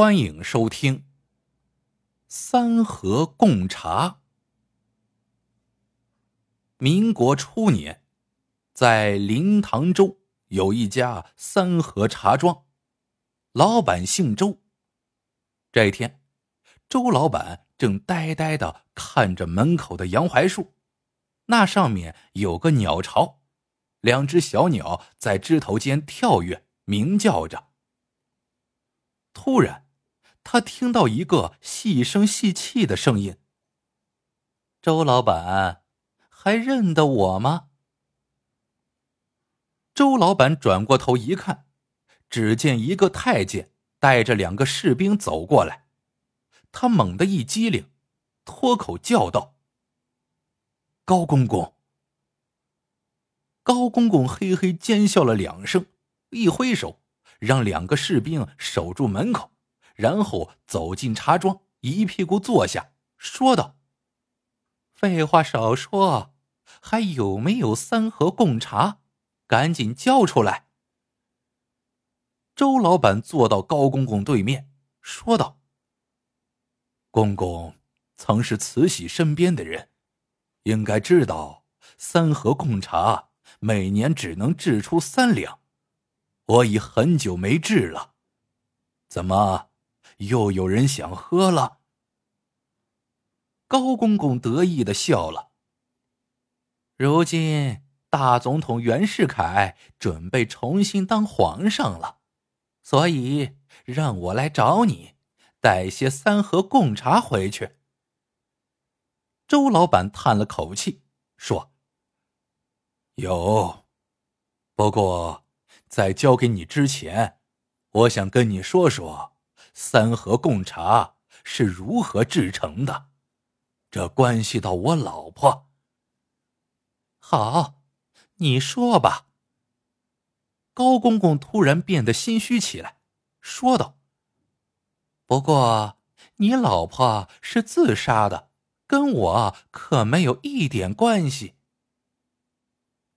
欢迎收听《三河贡茶》。民国初年，在临塘州有一家三河茶庄，老板姓周。这一天，周老板正呆呆的看着门口的杨槐树，那上面有个鸟巢，两只小鸟在枝头间跳跃，鸣叫着。突然，他听到一个细声细气的声音：“周老板，还认得我吗？”周老板转过头一看，只见一个太监带着两个士兵走过来，他猛地一激灵，脱口叫道：“高公公！”高公公嘿嘿尖笑了两声，一挥手。让两个士兵守住门口，然后走进茶庄，一屁股坐下，说道：“废话少说，还有没有三盒贡茶？赶紧交出来。”周老板坐到高公公对面，说道：“公公曾是慈禧身边的人，应该知道三盒贡茶每年只能制出三两。”我已很久没制了，怎么又有人想喝了？高公公得意的笑了。如今大总统袁世凯准备重新当皇上了，所以让我来找你，带些三盒贡茶回去。周老板叹了口气说：“有，不过。”在交给你之前，我想跟你说说三盒贡茶是如何制成的，这关系到我老婆。好，你说吧。高公公突然变得心虚起来，说道：“不过你老婆是自杀的，跟我可没有一点关系。”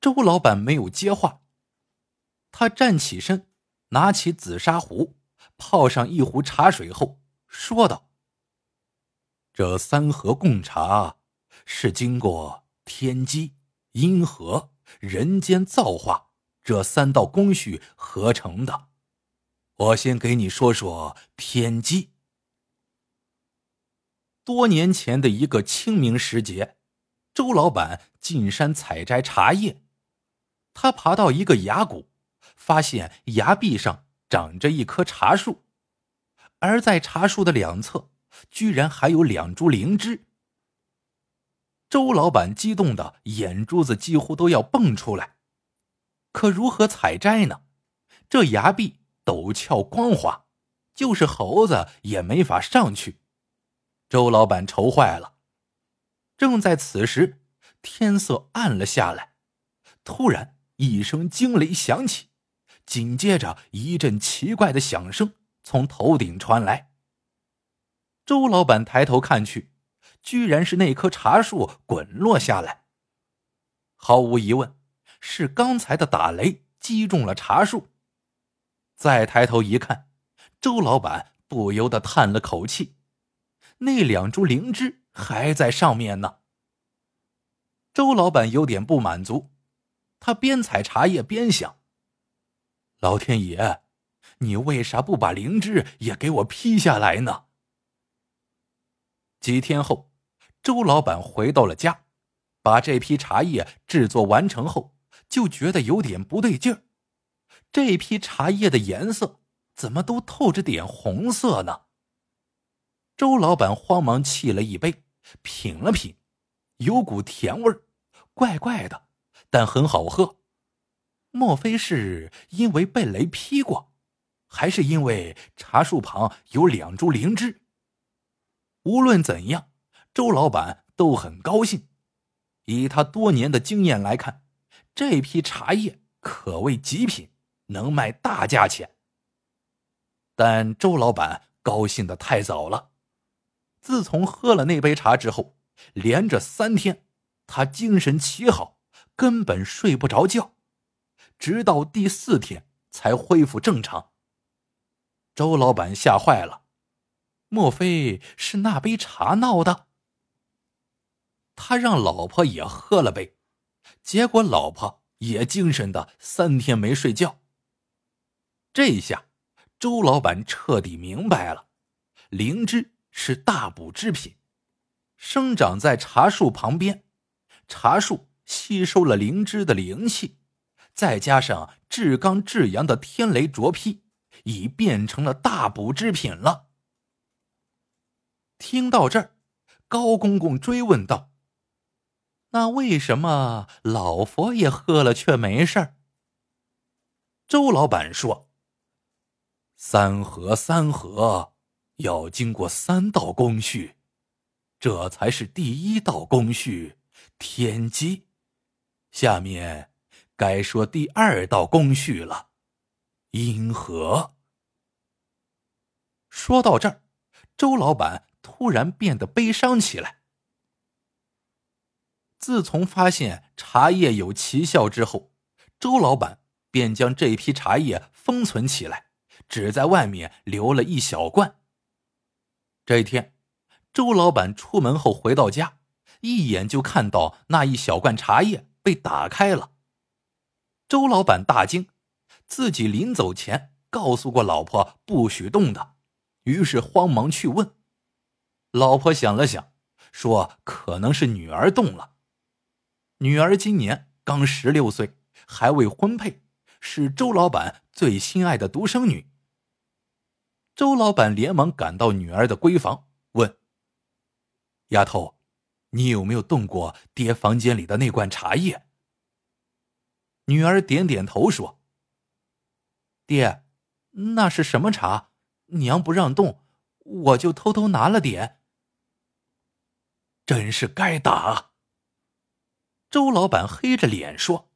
周老板没有接话。他站起身，拿起紫砂壶，泡上一壶茶水后，说道：“这三盒贡茶是经过天机、阴和、人间造化这三道工序合成的。我先给你说说天机。多年前的一个清明时节，周老板进山采摘茶叶，他爬到一个崖谷。”发现崖壁上长着一棵茶树，而在茶树的两侧，居然还有两株灵芝。周老板激动的眼珠子几乎都要蹦出来。可如何采摘呢？这崖壁陡峭光滑，就是猴子也没法上去。周老板愁坏了。正在此时，天色暗了下来，突然一声惊雷响起。紧接着，一阵奇怪的响声从头顶传来。周老板抬头看去，居然是那棵茶树滚落下来。毫无疑问，是刚才的打雷击中了茶树。再抬头一看，周老板不由得叹了口气：那两株灵芝还在上面呢。周老板有点不满足，他边采茶叶边想。老天爷，你为啥不把灵芝也给我劈下来呢？几天后，周老板回到了家，把这批茶叶制作完成后，就觉得有点不对劲儿。这批茶叶的颜色怎么都透着点红色呢？周老板慌忙沏了一杯，品了品，有股甜味儿，怪怪的，但很好喝。莫非是因为被雷劈过，还是因为茶树旁有两株灵芝？无论怎样，周老板都很高兴。以他多年的经验来看，这批茶叶可谓极品，能卖大价钱。但周老板高兴的太早了。自从喝了那杯茶之后，连着三天，他精神奇好，根本睡不着觉。直到第四天才恢复正常。周老板吓坏了，莫非是那杯茶闹的？他让老婆也喝了杯，结果老婆也精神的三天没睡觉。这下，周老板彻底明白了，灵芝是大补之品，生长在茶树旁边，茶树吸收了灵芝的灵气，再加上至刚至阳的天雷灼劈，已变成了大补之品了。听到这儿，高公公追问道。那为什么老佛爷喝了却没事儿？周老板说：“三合三合，要经过三道工序，这才是第一道工序天机。下面该说第二道工序了，阴合。”说到这儿，周老板突然变得悲伤起来。自从发现茶叶有奇效之后，周老板便将这批茶叶封存起来，只在外面留了一小罐。这一天，周老板出门后回到家，一眼就看到那一小罐茶叶被打开了。周老板大惊，自己临走前告诉过老婆不许动的，于是慌忙去问。老婆想了想，说：“可能是女儿动了。”女儿今年刚十六岁，还未婚配，是周老板最心爱的独生女。周老板连忙赶到女儿的闺房，问：“丫头，你有没有动过爹房间里的那罐茶叶？”女儿点点头说：“爹，那是什么茶？娘不让动，我就偷偷拿了点。真是该打。”周老板黑着脸说：“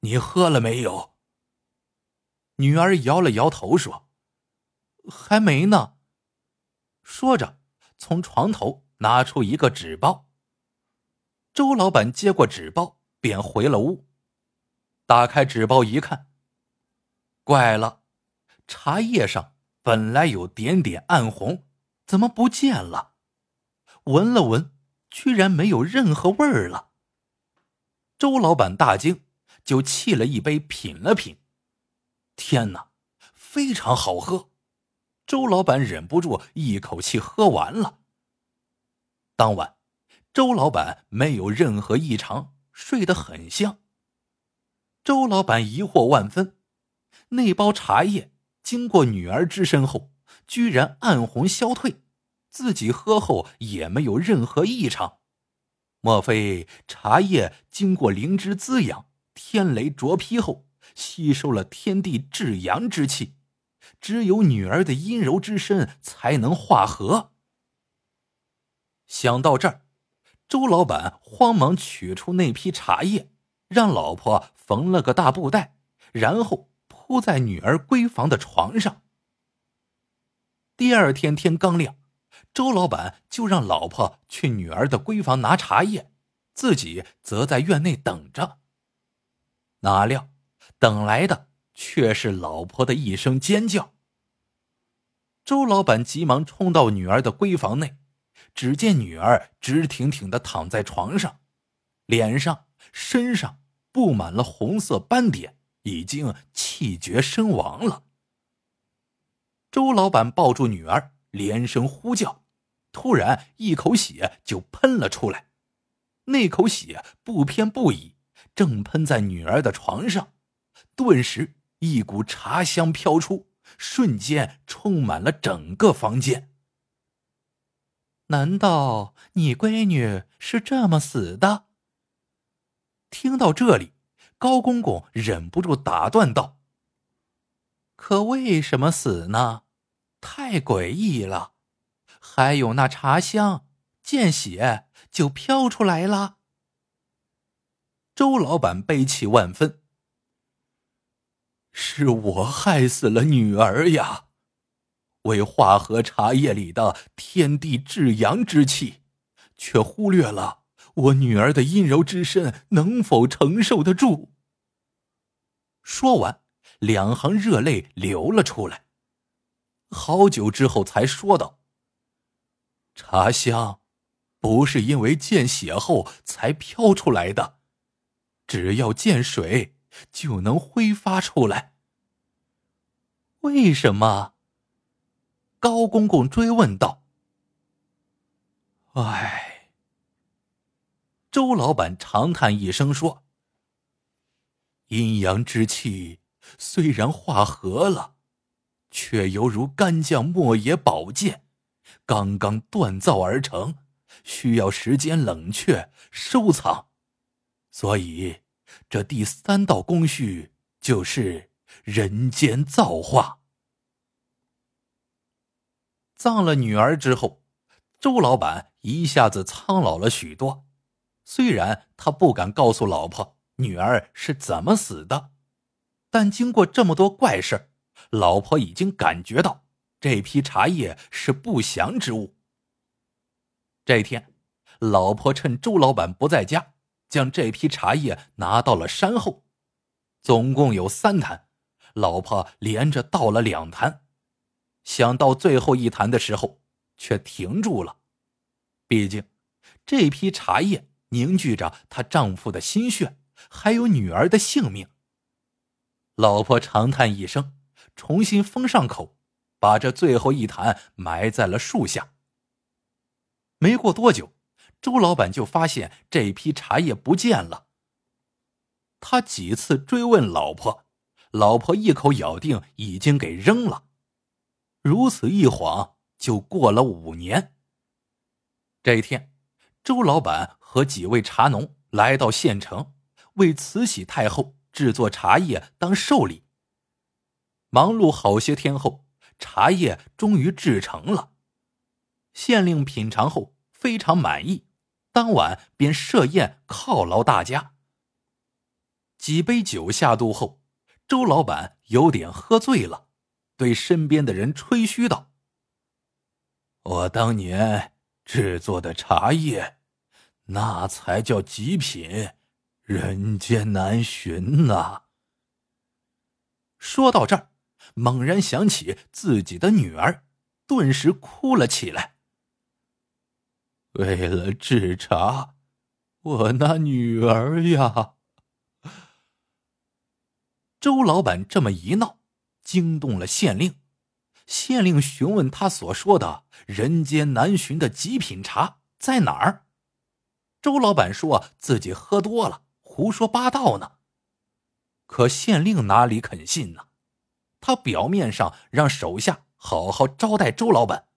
你喝了没有？”女儿摇了摇头说：“还没呢。”说着，从床头拿出一个纸包。周老板接过纸包，便回了屋。打开纸包一看，怪了，茶叶上本来有点点暗红，怎么不见了？闻了闻，居然没有任何味儿了。周老板大惊，就沏了一杯品了品。天哪，非常好喝！周老板忍不住一口气喝完了。当晚，周老板没有任何异常，睡得很香。周老板疑惑万分：那包茶叶经过女儿之身后，居然暗红消退，自己喝后也没有任何异常。莫非茶叶经过灵芝滋养、天雷灼劈后，吸收了天地至阳之气，只有女儿的阴柔之身才能化合？想到这儿，周老板慌忙取出那批茶叶，让老婆缝了个大布袋，然后铺在女儿闺房的床上。第二天天刚亮。周老板就让老婆去女儿的闺房拿茶叶，自己则在院内等着。哪料，等来的却是老婆的一声尖叫。周老板急忙冲到女儿的闺房内，只见女儿直挺挺的躺在床上，脸上、身上布满了红色斑点，已经气绝身亡了。周老板抱住女儿，连声呼叫。突然，一口血就喷了出来。那口血不偏不倚，正喷在女儿的床上。顿时，一股茶香飘出，瞬间充满了整个房间。难道你闺女是这么死的？听到这里，高公公忍不住打断道：“可为什么死呢？太诡异了。”还有那茶香，见血就飘出来了。周老板悲戚万分，是我害死了女儿呀！为化合茶叶里的天地至阳之气，却忽略了我女儿的阴柔之身能否承受得住。说完，两行热泪流了出来。好久之后才说道：“茶香不是因为见血后才飘出来的，只要见水就能挥发出来。”为什么？高公公追问道。“唉。”周老板长叹一声说：“阴阳之气虽然化合了。”却犹如干将莫邪宝剑，刚刚锻造而成，需要时间冷却收藏，所以这第三道工序就是人间造化。葬了女儿之后，周老板一下子苍老了许多。虽然他不敢告诉老婆女儿是怎么死的，但经过这么多怪事老婆已经感觉到这批茶叶是不祥之物。这天，老婆趁周老板不在家，将这批茶叶拿到了山后，总共有三坛，老婆连着倒了两坛，想到最后一坛的时候，却停住了。毕竟，这批茶叶凝聚着她丈夫的心血，还有女儿的性命。老婆长叹一声。重新封上口，把这最后一坛埋在了树下。没过多久，周老板就发现这批茶叶不见了。他几次追问老婆，老婆一口咬定已经给扔了。如此一晃，就过了五年。这一天，周老板和几位茶农来到县城，为慈禧太后制作茶叶当寿礼。忙碌好些天后，茶叶终于制成了。县令品尝后非常满意，当晚便设宴犒劳大家。几杯酒下肚后，周老板有点喝醉了，对身边的人吹嘘道：“我当年制作的茶叶，那才叫极品，人间难寻呐。”说到这儿。猛然想起自己的女儿，顿时哭了起来。为了制茶，我那女儿呀！周老板这么一闹，惊动了县令。县令询问他所说的人间难寻的极品茶在哪儿。周老板说自己喝多了，胡说八道呢。可县令哪里肯信呢？他表面上让手下好好招待周老板，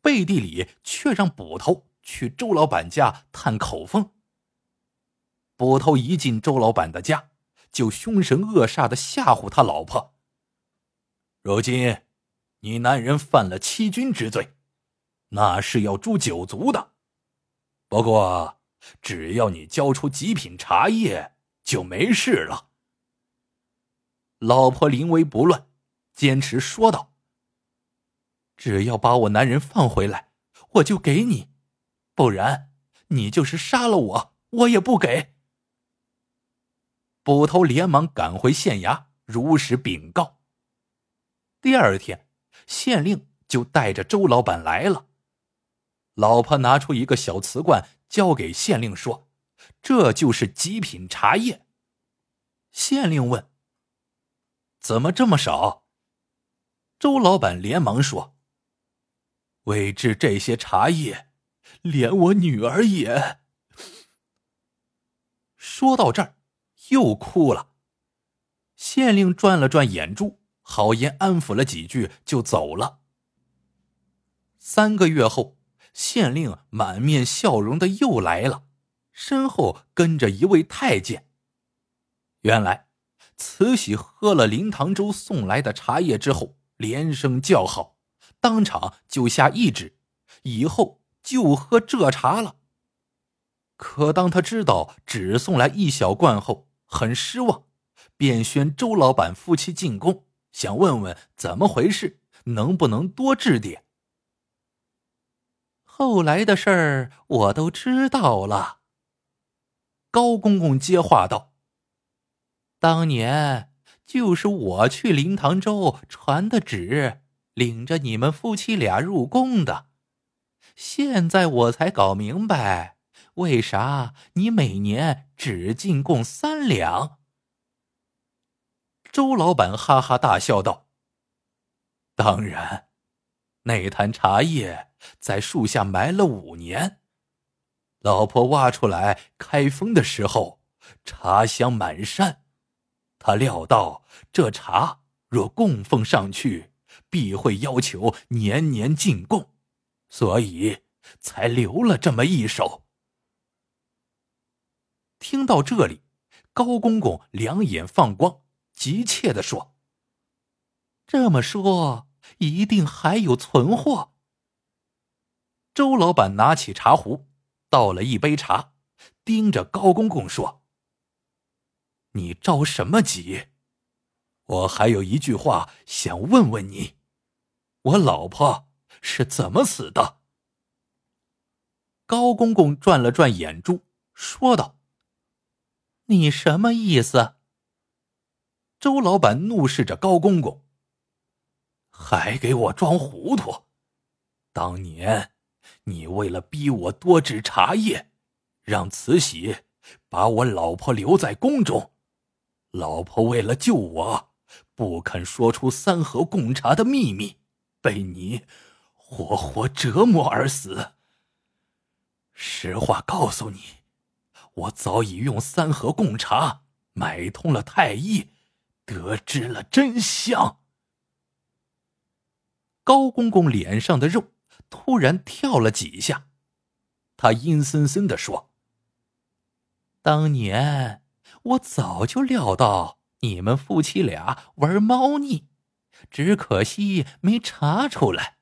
背地里却让捕头去周老板家探口风。捕头一进周老板的家，就凶神恶煞的吓唬他老婆：“如今，你男人犯了欺君之罪，那是要诛九族的。不过，只要你交出极品茶叶，就没事了。”老婆临危不乱。坚持说道：“只要把我男人放回来，我就给你；不然，你就是杀了我，我也不给。”捕头连忙赶回县衙，如实禀告。第二天，县令就带着周老板来了。老婆拿出一个小瓷罐，交给县令说：“这就是极品茶叶。”县令问：“怎么这么少？”周老板连忙说：“为制这些茶叶，连我女儿也……”说到这儿，又哭了。县令转了转眼珠，好言安抚了几句，就走了。三个月后，县令满面笑容的又来了，身后跟着一位太监。原来，慈禧喝了林堂州送来的茶叶之后。连声叫好，当场就下懿旨，以后就喝这茶了。可当他知道只送来一小罐后，很失望，便宣周老板夫妻进宫，想问问怎么回事，能不能多治点。后来的事儿我都知道了。高公公接话道：“当年。”就是我去灵堂州传的旨，领着你们夫妻俩入宫的。现在我才搞明白，为啥你每年只进贡三两。周老板哈哈大笑道：“当然，那坛茶叶在树下埋了五年，老婆挖出来开封的时候，茶香满山。他料到这茶若供奉上去，必会要求年年进贡。”所以才留了这么一手。听到这里，高公公两眼放光，急切的说：“这么说，一定还有存货。”周老板拿起茶壶，倒了一杯茶，盯着高公公说：“你着什么急？我还有一句话想问问你，我老婆。”是怎么死的？高公公转了转眼珠，说道：“你什么意思？”周老板怒视着高公公，还给我装糊涂！当年你为了逼我多制茶叶，让慈禧把我老婆留在宫中，老婆为了救我，不肯说出三盒贡茶的秘密，被你。活活折磨而死。实话告诉你，我早已用三盒贡茶买通了太医，得知了真相。高公公脸上的肉突然跳了几下，他阴森森的说：“当年我早就料到你们夫妻俩玩猫腻，只可惜没查出来。”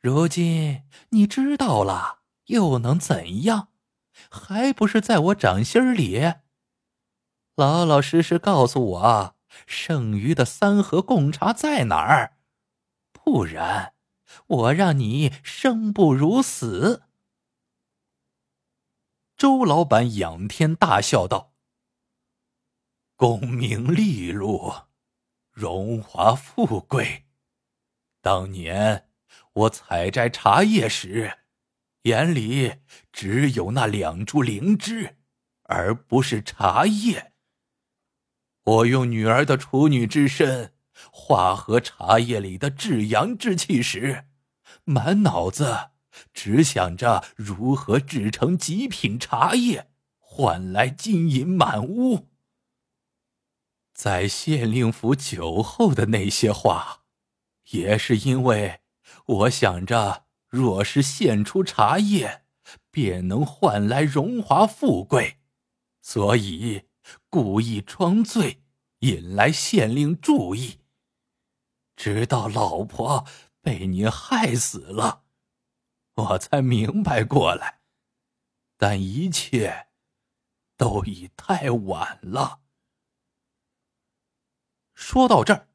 如今你知道了，又能怎样？还不是在我掌心里。老老实实告诉我，剩余的三盒贡茶在哪儿？不然，我让你生不如死。周老板仰天大笑道：“功名利禄，荣华富贵，当年。”我采摘茶叶时，眼里只有那两株灵芝，而不是茶叶。我用女儿的处女之身化合茶叶里的至阳之气时，满脑子只想着如何制成极品茶叶，换来金银满屋。在县令府酒后的那些话，也是因为。我想着，若是献出茶叶，便能换来荣华富贵，所以故意装醉，引来县令注意。直到老婆被你害死了，我才明白过来，但一切都已太晚了。说到这儿。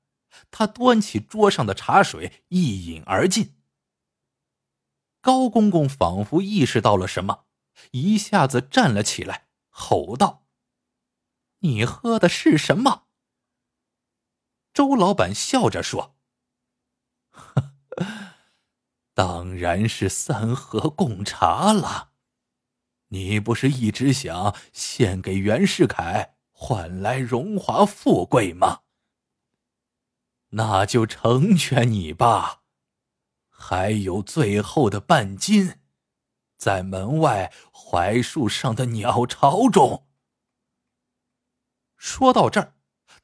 他端起桌上的茶水，一饮而尽。高公公仿佛意识到了什么，一下子站了起来，吼道：“你喝的是什么？”周老板笑着说：“当然是三盒贡茶了。你不是一直想献给袁世凯，换来荣华富贵吗？”那就成全你吧，还有最后的半斤，在门外槐树上的鸟巢中。说到这儿，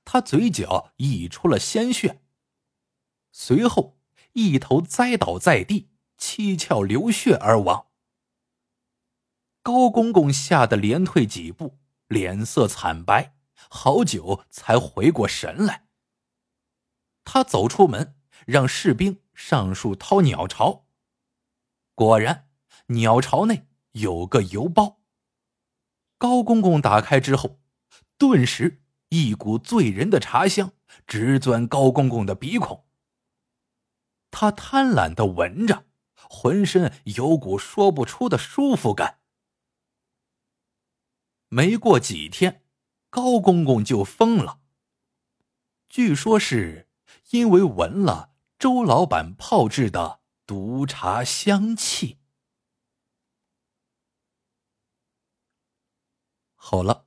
他嘴角溢出了鲜血，随后一头栽倒在地，七窍流血而亡。高公公吓得连退几步，脸色惨白，好久才回过神来。他走出门，让士兵上树掏鸟巢。果然，鸟巢内有个邮包。高公公打开之后，顿时一股醉人的茶香直钻高公公的鼻孔。他贪婪的闻着，浑身有股说不出的舒服感。没过几天，高公公就疯了。据说是。因为闻了周老板炮制的毒茶香气。好了，